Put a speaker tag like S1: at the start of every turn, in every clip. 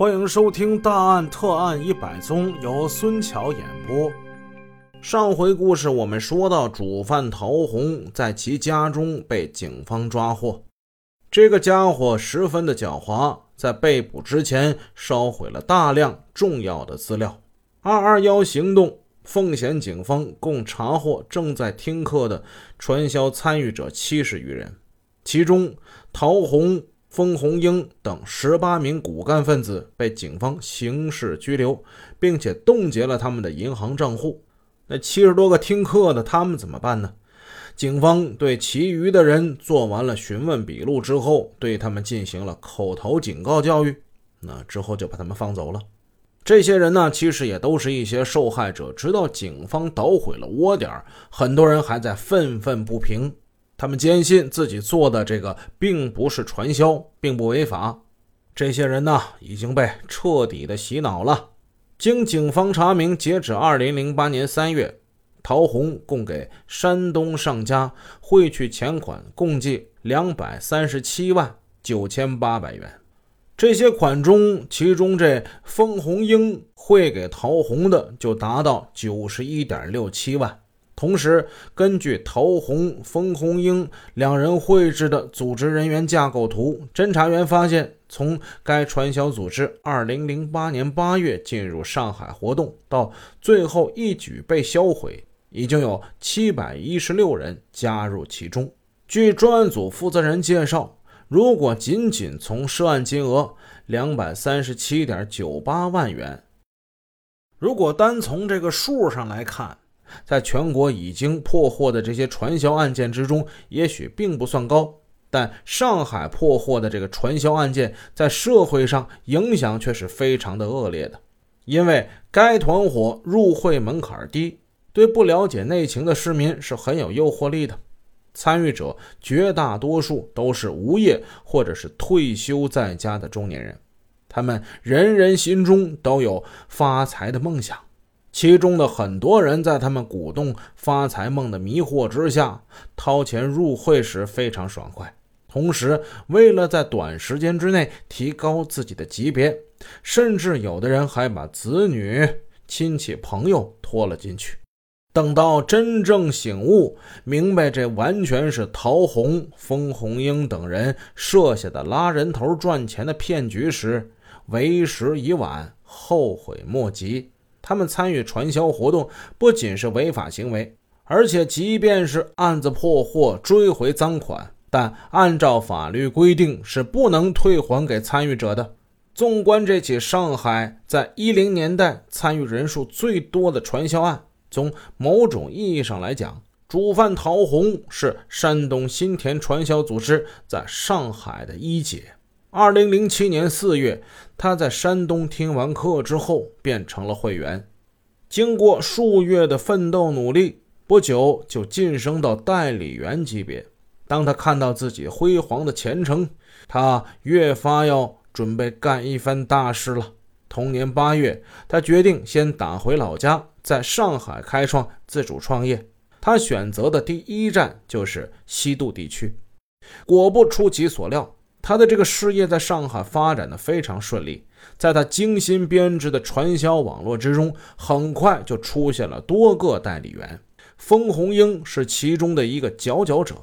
S1: 欢迎收听《大案特案一百宗》，由孙桥演播。上回故事我们说到，主犯陶红在其家中被警方抓获。这个家伙十分的狡猾，在被捕之前烧毁了大量重要的资料。二二幺行动，奉贤警方共查获正在听课的传销参与者七十余人，其中陶红。封红英等十八名骨干分子被警方刑事拘留，并且冻结了他们的银行账户。那七十多个听课的，他们怎么办呢？警方对其余的人做完了询问笔录之后，对他们进行了口头警告教育。那之后就把他们放走了。这些人呢，其实也都是一些受害者。直到警方捣毁了窝点，很多人还在愤愤不平。他们坚信自己做的这个并不是传销，并不违法。这些人呢，已经被彻底的洗脑了。经警方查明，截止二零零八年三月，陶红共给山东上家汇去钱款共计两百三十七万九千八百元。这些款中，其中这封红英汇给陶红的就达到九十一点六七万。同时，根据陶红、封红英两人绘制的组织人员架构图，侦查员发现，从该传销组织2008年8月进入上海活动到最后一举被销毁，已经有716人加入其中。据专案组负责人介绍，如果仅仅从涉案金额237.98万元，如果单从这个数上来看，在全国已经破获的这些传销案件之中，也许并不算高，但上海破获的这个传销案件在社会上影响却是非常的恶劣的。因为该团伙入会门槛低，对不了解内情的市民是很有诱惑力的。参与者绝大多数都是无业或者是退休在家的中年人，他们人人心中都有发财的梦想。其中的很多人在他们鼓动发财梦的迷惑之下，掏钱入会时非常爽快。同时，为了在短时间之内提高自己的级别，甚至有的人还把子女、亲戚、朋友拖了进去。等到真正醒悟明白这完全是陶红、封红英等人设下的拉人头赚钱的骗局时，为时已晚，后悔莫及。他们参与传销活动不仅是违法行为，而且即便是案子破获、追回赃款，但按照法律规定是不能退还给参与者的。纵观这起上海在一零年代参与人数最多的传销案，从某种意义上来讲，主犯陶红是山东新田传销组织在上海的一姐。二零零七年四月，他在山东听完课之后，变成了会员。经过数月的奋斗努力，不久就晋升到代理员级别。当他看到自己辉煌的前程，他越发要准备干一番大事了。同年八月，他决定先打回老家，在上海开创自主创业。他选择的第一站就是西渡地区。果不出其所料。他的这个事业在上海发展的非常顺利，在他精心编织的传销网络之中，很快就出现了多个代理员。封红英是其中的一个佼佼者。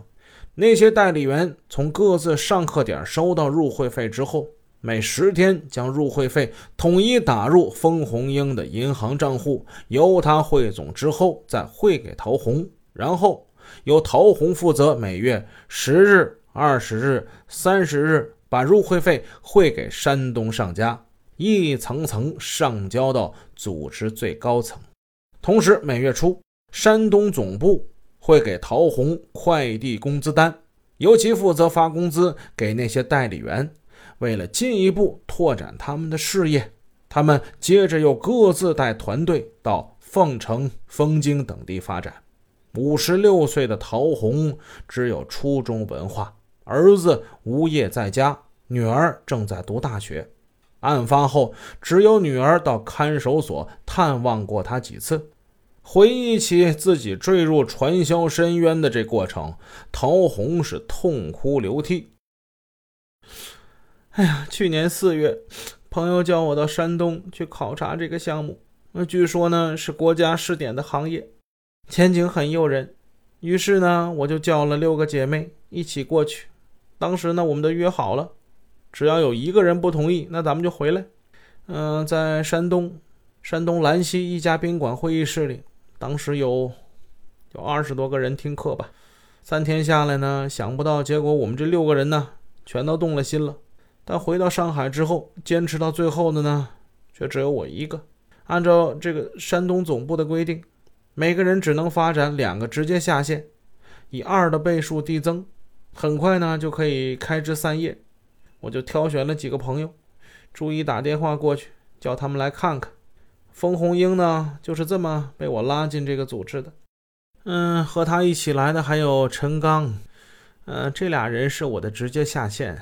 S1: 那些代理员从各自上课点收到入会费之后，每十天将入会费统一打入封红英的银行账户，由他汇总之后再汇给陶红，然后由陶红负责每月十日。二十日、三十日，把入会费汇给山东上家，一层层上交到组织最高层。同时，每月初，山东总部会给陶红快递工资单，由其负责发工资给那些代理员。为了进一步拓展他们的事业，他们接着又各自带团队到凤城、丰京等地发展。五十六岁的陶红只有初中文化。儿子无业在家，女儿正在读大学。案发后，只有女儿到看守所探望过他几次。回忆起自己坠入传销深渊的这过程，陶红是痛哭流涕。哎呀，去年四月，朋友叫我到山东去考察这个项目，那据说呢是国家试点的行业，前景很诱人。于是呢，我就叫了六个姐妹一起过去。当时呢，我们都约好了，只要有一个人不同意，那咱们就回来。嗯，在山东，山东兰溪一家宾馆会议室里，当时有有二十多个人听课吧。三天下来呢，想不到结果，我们这六个人呢，全都动了心了。但回到上海之后，坚持到最后的呢，却只有我一个。按照这个山东总部的规定，每个人只能发展两个直接下线，以二的倍数递增，很快呢就可以开枝散叶。我就挑选了几个朋友，逐一打电话过去，叫他们来看看。封红英呢，就是这么被我拉进这个组织的。嗯，和他一起来的还有陈刚，嗯，这俩人是我的直接下线。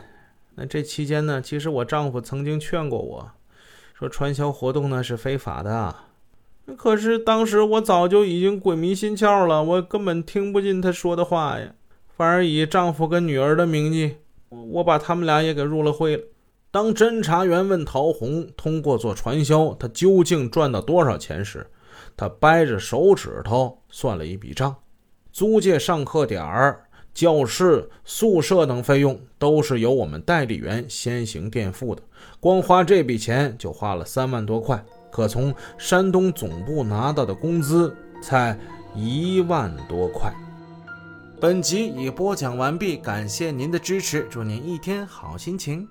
S1: 那这期间呢，其实我丈夫曾经劝过我，说传销活动呢是非法的。可是当时我早就已经鬼迷心窍了，我根本听不进他说的话呀，反而以丈夫跟女儿的名义，我把他们俩也给入了会了。当侦查员问陶红通过做传销，他究竟赚到多少钱时，他掰着手指头算了一笔账：租借上课点儿。教室、宿舍等费用都是由我们代理员先行垫付的，光花这笔钱就花了三万多块，可从山东总部拿到的工资才一万多块。本集已播讲完毕，感谢您的支持，祝您一天好心情。